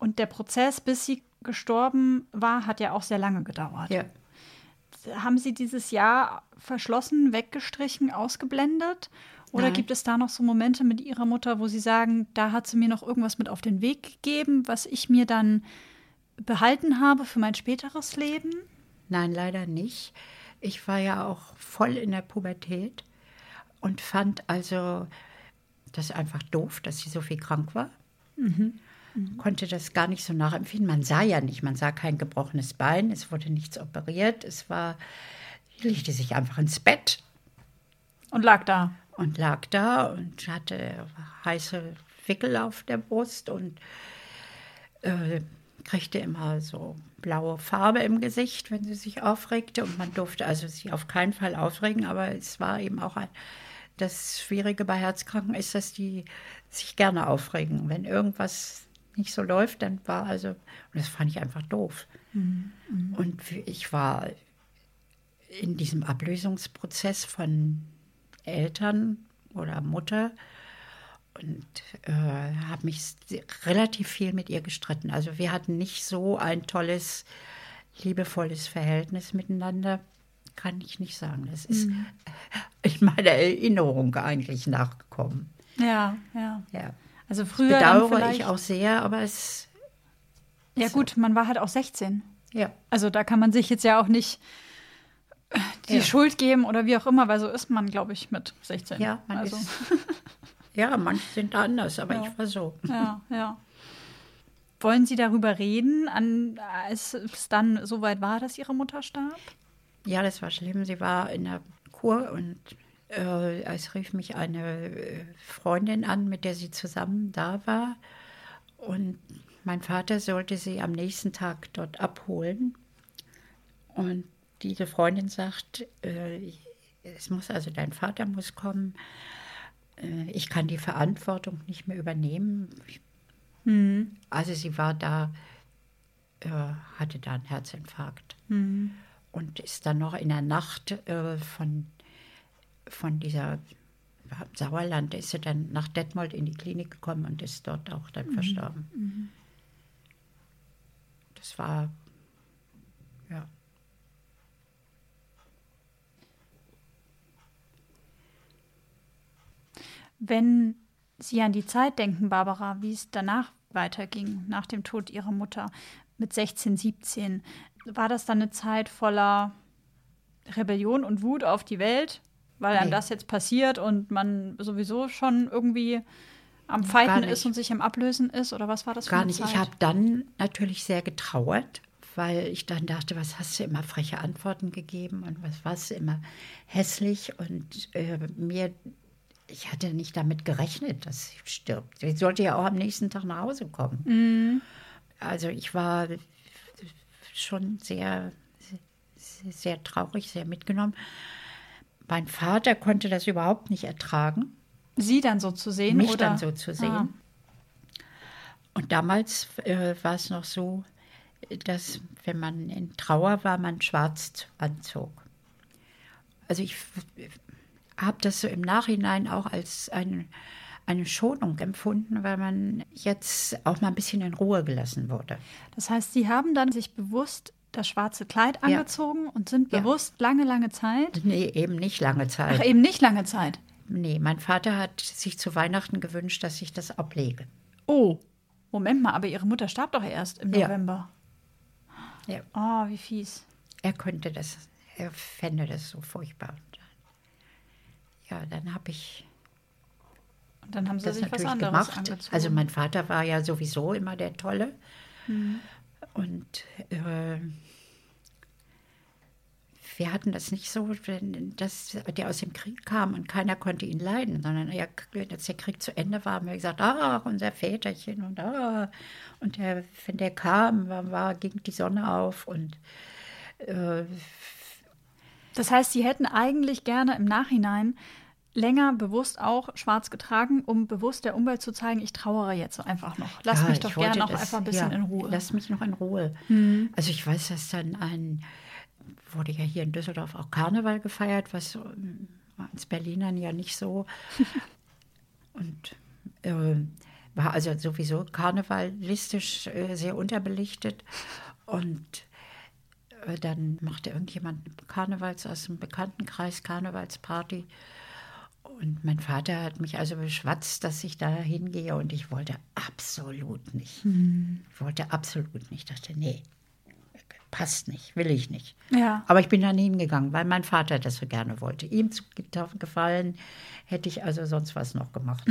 Speaker 3: Und der Prozess, bis sie gestorben war, hat ja auch sehr lange gedauert.
Speaker 1: ja.
Speaker 3: Haben Sie dieses Jahr verschlossen, weggestrichen, ausgeblendet? Oder
Speaker 1: Nein.
Speaker 3: gibt es da noch so Momente mit Ihrer Mutter, wo Sie sagen, da hat sie mir noch irgendwas mit auf den Weg gegeben, was ich mir dann behalten habe für mein späteres Leben?
Speaker 1: Nein, leider nicht. Ich war ja auch voll in der Pubertät und fand also das einfach doof, dass sie so viel krank war. Konnte das gar nicht so nachempfinden. Man sah ja nicht, man sah kein gebrochenes Bein, es wurde nichts operiert. Es war, sie legte sich einfach ins Bett
Speaker 3: Und lag da.
Speaker 1: und lag da und hatte heiße Wickel auf der Brust und äh, kriegte immer so blaue Farbe im Gesicht, wenn sie sich aufregte. Und man durfte also sich auf keinen Fall aufregen, aber es war eben auch ein, das Schwierige bei Herzkranken ist, dass die sich gerne aufregen. Wenn irgendwas nicht so läuft, dann war also, und das fand ich einfach doof. Und ich war in diesem Ablösungsprozess von Eltern oder Mutter und äh, habe mich relativ viel mit ihr gestritten. Also wir hatten nicht so ein tolles, liebevolles Verhältnis miteinander, kann ich nicht sagen. Das ist in meiner Erinnerung eigentlich nachgekommen.
Speaker 3: Ja, ja.
Speaker 1: Ja.
Speaker 3: Also früher dann
Speaker 1: Bedauere ich auch sehr, aber es,
Speaker 3: Ja gut, man war halt auch 16.
Speaker 1: ja,
Speaker 3: Also da kann man sich jetzt ja auch nicht äh, die
Speaker 1: Ja.
Speaker 3: Schuld geben oder wie auch immer, weil so ist man, glaube ich, mit 16.
Speaker 1: ja, man
Speaker 3: also,
Speaker 1: ist, ja, manche sind anders, aber
Speaker 3: Ja.
Speaker 1: ich war so.
Speaker 3: ja, ja. Wollen Sie darüber reden, an, als es dann soweit war, dass Ihre Mutter starb?
Speaker 1: Ja, das war schlimm. Sie war in der Kur und äh, es rief mich eine äh, Freundin an, mit der sie zusammen da war. Und mein Vater sollte sie am nächsten Tag dort abholen. Und diese Freundin sagt, äh, es muss also dein Vater muss kommen. Äh, ich kann die Verantwortung nicht mehr übernehmen. Ich, Also sie war da, äh, hatte da einen Herzinfarkt und ist dann noch in der Nacht äh, von, von dieser Sauerland, ist sie dann nach Detmold in die Klinik gekommen und ist dort auch dann verstorben. Das war, ja.
Speaker 3: Wenn Sie an die Zeit denken, Barbara, wie es danach weiterging, nach dem Tod Ihrer Mutter mit 16, 17, war das dann eine Zeit voller Rebellion und Wut auf die Welt, weil einem
Speaker 1: Nee.
Speaker 3: das jetzt passiert und man sowieso schon irgendwie am
Speaker 1: nicht.
Speaker 3: ist und sich am Ablösen ist? Oder was war das für
Speaker 1: Gar nicht.
Speaker 3: Zeit?
Speaker 1: Ich habe dann natürlich sehr getrauert, weil ich dann dachte, was hast du immer freche Antworten gegeben und was warst du immer hässlich und äh, mir, ich hatte nicht damit gerechnet, dass sie stirbt. Sie sollte ja auch am nächsten Tag nach Hause kommen. Also ich war schon sehr, sehr, sehr traurig, sehr mitgenommen. Mein Vater konnte das überhaupt nicht ertragen.
Speaker 3: Sie dann so zu sehen?
Speaker 1: mich
Speaker 3: oder?
Speaker 1: dann so zu sehen.
Speaker 3: Ah.
Speaker 1: Und damals äh, war es noch so, dass wenn man in Trauer war, man schwarz anzog. Also ich habe das so im Nachhinein auch als ein, eine Schonung empfunden, weil man jetzt auch mal ein bisschen in Ruhe gelassen wurde.
Speaker 3: Das heißt, Sie haben dann sich bewusst das schwarze Kleid angezogen und sind
Speaker 1: Ja.
Speaker 3: bewusst lange, lange Zeit.
Speaker 1: Nee, eben nicht lange Zeit.
Speaker 3: Ach, eben nicht lange Zeit.
Speaker 1: Nee, mein Vater hat sich zu Weihnachten gewünscht, dass ich das ablege.
Speaker 3: Oh, Moment mal, aber Ihre Mutter starb doch erst im
Speaker 1: Ja.
Speaker 3: November.
Speaker 1: Ja.
Speaker 3: Oh, wie fies.
Speaker 1: Er könnte das, er fände das so furchtbar. Ja, dann habe ich
Speaker 3: Und dann haben Sie
Speaker 1: das
Speaker 3: sich was
Speaker 1: natürlich
Speaker 3: anderes
Speaker 1: gemacht.
Speaker 3: angezogen.
Speaker 1: Also mein Vater war ja sowieso immer der Tolle.
Speaker 3: Mhm.
Speaker 1: Und äh, wir hatten das nicht so, dass der aus dem Krieg kam und keiner konnte ihn leiden, sondern er, als der Krieg zu Ende war, haben wir gesagt, ach, unser Väterchen und ah. Und der, wenn der kam, war, war, ging die Sonne auf und äh,
Speaker 3: das heißt, Sie hätten eigentlich gerne im Nachhinein länger bewusst auch schwarz getragen, um bewusst der Umwelt zu zeigen, ich trauere jetzt so einfach noch. Lass
Speaker 1: Ja,
Speaker 3: mich
Speaker 1: ich
Speaker 3: doch gerne noch
Speaker 1: das-
Speaker 3: einfach ein bisschen
Speaker 1: ja,
Speaker 3: in Ruhe. Mhm.
Speaker 1: Lass mich noch in Ruhe. Also ich weiß, dass dann ein, wurde ja hier in Düsseldorf auch Karneval gefeiert, was uns Berlinern ja nicht so. Und äh, war also sowieso karnevalistisch äh, sehr unterbelichtet. Und äh, dann machte irgendjemand Karnevals aus dem Bekanntenkreis Karnevalsparty. Und mein Vater hat mich also beschwatzt, dass ich da hingehe und ich wollte absolut nicht. Ich wollte absolut nicht. Ich dachte, nee, passt nicht, will ich nicht.
Speaker 3: Ja.
Speaker 1: Aber ich bin dann hingegangen, weil mein Vater das so gerne wollte. Ihm zu gefallen, hätte ich also sonst was noch gemacht.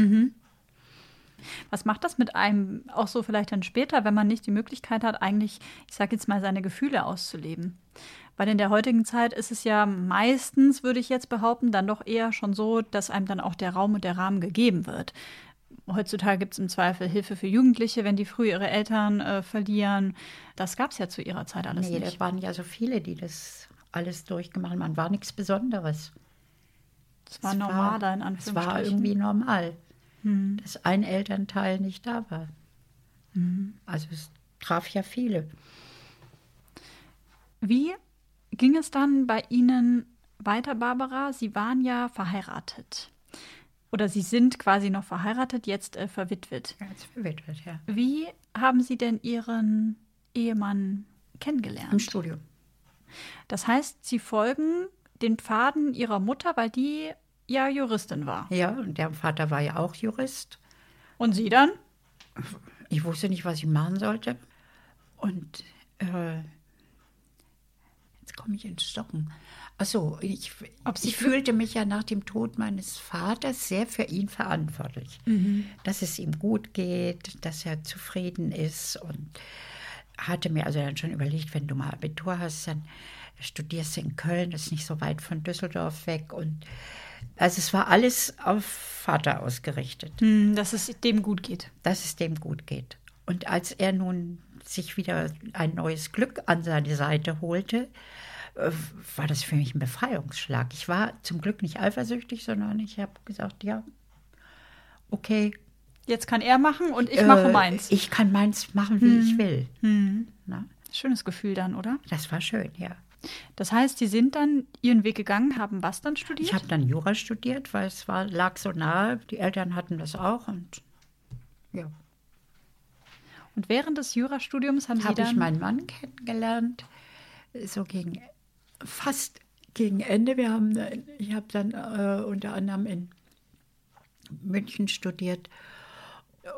Speaker 3: Was macht das mit einem auch so vielleicht dann später, wenn man nicht die Möglichkeit hat, eigentlich, ich sage jetzt mal, seine Gefühle auszuleben? Weil in der heutigen Zeit ist es ja meistens, würde ich jetzt behaupten, dann doch eher schon so, dass einem dann auch der Raum und der Rahmen gegeben wird. Heutzutage gibt es im Zweifel Hilfe für Jugendliche, wenn die früh ihre Eltern äh, verlieren. Das gab es ja zu ihrer Zeit alles
Speaker 1: Nee,
Speaker 3: nicht.
Speaker 1: da waren ja so viele, die das alles durchgemacht haben. Man war nichts Besonderes.
Speaker 3: Das war
Speaker 1: Es
Speaker 3: normaler in
Speaker 1: Es
Speaker 3: Anführungsstrichen.
Speaker 1: war irgendwie normal, dass ein Elternteil nicht da war. Also es traf ja viele.
Speaker 3: Wie ging es dann bei Ihnen weiter, Barbara? Sie waren ja verheiratet. Oder Sie sind quasi noch verheiratet, jetzt äh, verwitwet.
Speaker 1: Als verwitwet, ja.
Speaker 3: Wie haben Sie denn Ihren Ehemann
Speaker 1: Im
Speaker 3: kennengelernt?
Speaker 1: Studium.
Speaker 3: Das heißt, Sie folgen den Pfaden Ihrer Mutter, weil die ja Juristin war.
Speaker 1: Ja, und der Vater war ja auch Jurist.
Speaker 3: Und Sie dann?
Speaker 1: Ich wusste nicht, was ich machen sollte. Und äh, jetzt komme ich ins Stocken. Achso, ich,
Speaker 3: Ob Sie
Speaker 1: ich fühlte mich ja nach dem Tod meines Vaters sehr für ihn verantwortlich. Dass es ihm gut geht, dass er zufrieden ist und hatte mir also dann schon überlegt, wenn du mal Abitur hast, dann studierst du in Köln, das ist nicht so weit von Düsseldorf weg. Und also es war alles auf Vater ausgerichtet
Speaker 3: Hm, dass es dem gut geht.
Speaker 1: dass es dem gut geht. Und als er nun sich wieder ein neues Glück an seine Seite holte, äh, war das für mich ein Befreiungsschlag. Ich war zum Glück nicht eifersüchtig, sondern ich habe gesagt, ja, okay.
Speaker 3: Jetzt kann er machen und ich mache
Speaker 1: äh,
Speaker 3: meins.
Speaker 1: Ich kann meins machen, wie ich will. Na,
Speaker 3: Schönes Gefühl dann, oder?
Speaker 1: das war schön, ja.
Speaker 3: Das heißt, Sie sind dann Ihren Weg gegangen, haben was dann studiert?
Speaker 1: Ich habe dann Jura studiert, weil es war, lag so nahe. Die Eltern hatten das auch und ja.
Speaker 3: und während des Jurastudiums haben Sie
Speaker 1: habe
Speaker 3: dann
Speaker 1: ich meinen Mann kennengelernt, so gegen fast gegen Ende. Wir haben, ich habe dann äh, unter anderem in München studiert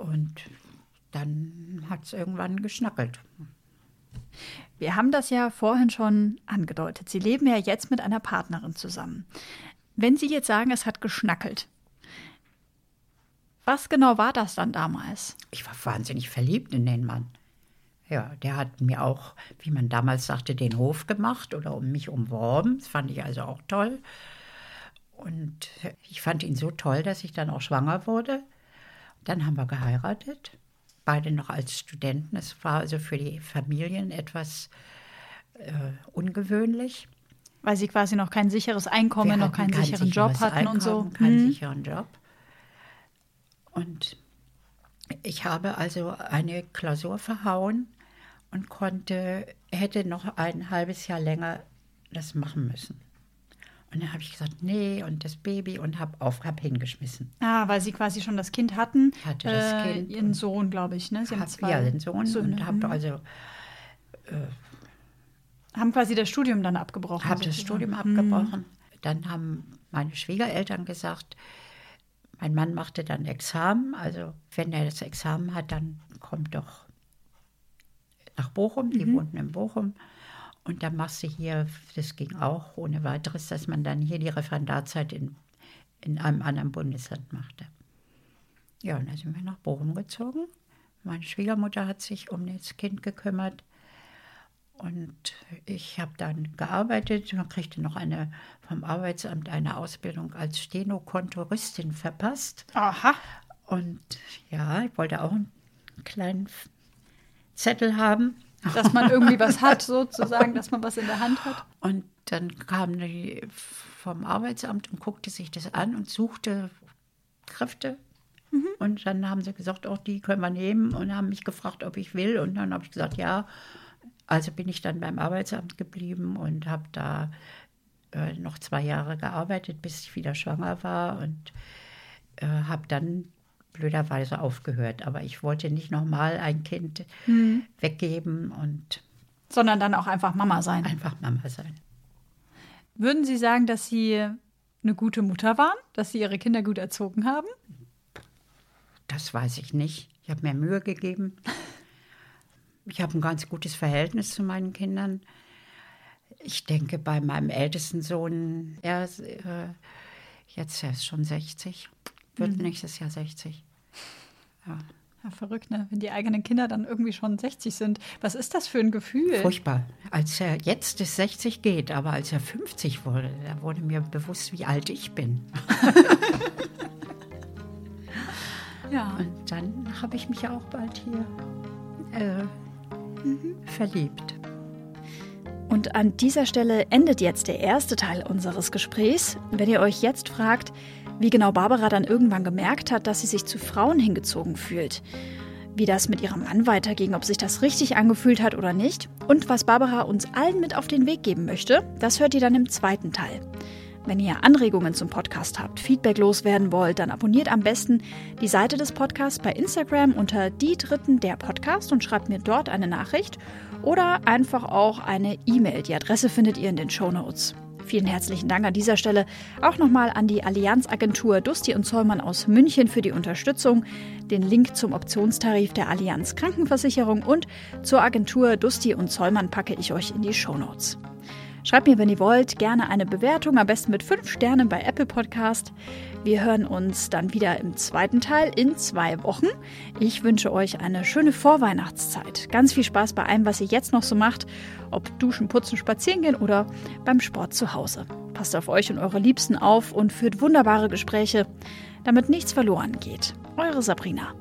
Speaker 1: und dann hat es irgendwann geschnackelt.
Speaker 3: Wir haben das ja vorhin schon angedeutet. Sie leben ja jetzt mit einer Partnerin zusammen. Wenn Sie jetzt sagen, es hat geschnackelt, was genau war das dann damals?
Speaker 1: Ich war wahnsinnig verliebt in den Mann. Ja, der hat mir auch, wie man damals sagte, den Hof gemacht oder um mich umworben. Das fand ich also auch toll. Und ich fand ihn so toll, dass ich dann auch schwanger wurde. Dann haben wir geheiratet, beide noch als Studenten. Es war also für die Familien etwas äh, ungewöhnlich.
Speaker 3: Weil Sie quasi noch kein sicheres Einkommen, noch keinen
Speaker 1: kein
Speaker 3: sicheren Job hatten und so.
Speaker 1: Einkommen, Keinen
Speaker 3: Hm.
Speaker 1: sicheren Job. Und ich habe also eine Klausur verhauen und konnte, hätte noch ein halbes Jahr länger das machen müssen. Und dann habe ich gesagt, nee, und das Baby und habe auf, habe hingeschmissen.
Speaker 3: Ah, weil Sie quasi schon das Kind hatten.
Speaker 1: Hatte das
Speaker 3: äh,
Speaker 1: Kind
Speaker 3: Ihren Sohn, glaube ich, ne? Sie haben
Speaker 1: Hab,
Speaker 3: zwei
Speaker 1: ja, den Sohn
Speaker 3: Söhne.
Speaker 1: und habe
Speaker 3: Hm.
Speaker 1: also
Speaker 3: haben quasi das Studium dann abgebrochen.
Speaker 1: habe das. Studium abgebrochen. Dann haben meine Schwiegereltern gesagt, mein Mann machte dann Examen. Also wenn er das Examen hat, dann kommt doch nach Bochum. Die wohnten in Bochum. Und dann machst du hier, das ging auch ohne weiteres, dass man dann hier die Referendarzeit in, in einem anderen Bundesland machte. Ja, und dann sind wir nach Bochum gezogen. Meine Schwiegermutter hat sich um das Kind gekümmert. Und ich habe dann gearbeitet. Man kriegte noch eine vom Arbeitsamt eine Ausbildung als Stenokontoristin verpasst.
Speaker 3: Aha.
Speaker 1: Und ja, ich wollte auch einen kleinen Zettel haben.
Speaker 3: Dass man irgendwie was hat, sozusagen, dass man was in der Hand hat.
Speaker 1: Und dann kam die vom Arbeitsamt und guckte sich das an und suchte Kräfte. Und dann haben sie gesagt, auch die können wir nehmen und haben mich gefragt, ob ich will. Und dann habe ich gesagt, ja. Also bin ich dann beim Arbeitsamt geblieben und habe da äh, noch zwei Jahre gearbeitet, bis ich wieder schwanger war und äh, habe dann blöderweise aufgehört. Aber ich wollte nicht nochmal ein Kind weggeben und
Speaker 3: Sondern dann auch einfach Mama sein.
Speaker 1: einfach Mama sein.
Speaker 3: Würden Sie sagen, dass Sie eine gute Mutter waren, dass Sie Ihre Kinder gut erzogen haben?
Speaker 1: Das weiß ich nicht. Ich habe mir Mühe gegeben. Ich habe ein ganz gutes Verhältnis zu meinen Kindern. Ich denke, bei meinem ältesten Sohn, er ist, äh, jetzt er ist schon 60, wird mhm. nächstes Jahr 60.
Speaker 3: Ja. Ja, verrückt, ne? Wenn die eigenen Kinder dann irgendwie schon 60 sind. Was ist das für ein Gefühl?
Speaker 1: Furchtbar. Als er jetzt bis 60 geht, aber als er 50 wurde, da wurde mir bewusst, wie alt ich bin. ja. Und dann habe ich mich auch bald hier äh, mhm. verliebt.
Speaker 3: Und an dieser Stelle endet jetzt der erste Teil unseres Gesprächs. Wenn ihr euch jetzt fragt, wie genau Barbara dann irgendwann gemerkt hat, dass sie sich zu Frauen hingezogen fühlt, wie das mit ihrem Mann weiterging, ob sich das richtig angefühlt hat oder nicht und was Barbara uns allen mit auf den Weg geben möchte, das hört ihr dann im zweiten Teil. Wenn ihr Anregungen zum Podcast habt, Feedback loswerden wollt, dann abonniert am besten die Seite des Podcasts bei Instagram unter die Dritten der Podcast und schreibt mir dort eine Nachricht oder einfach auch eine E-Mail. Die Adresse findet ihr in den Show Notes. Vielen herzlichen Dank an dieser Stelle auch nochmal an die Allianzagentur Dusti und Zollmann aus München für die Unterstützung. Den Link zum Optionstarif der Allianz Krankenversicherung und zur Agentur Dusti und Zollmann packe ich euch in die Show Notes. Schreibt mir, wenn ihr wollt, gerne eine Bewertung, am besten mit 5 Sternen bei Apple Podcast. Wir hören uns dann wieder im zweiten Teil in zwei Wochen. Ich wünsche euch eine schöne Vorweihnachtszeit. Ganz viel Spaß bei allem, was ihr jetzt noch so macht, ob duschen, putzen, spazieren gehen oder beim Sport zu Hause. Passt auf euch und eure Liebsten auf und führt wunderbare Gespräche, damit nichts verloren geht. Eure Sabrina.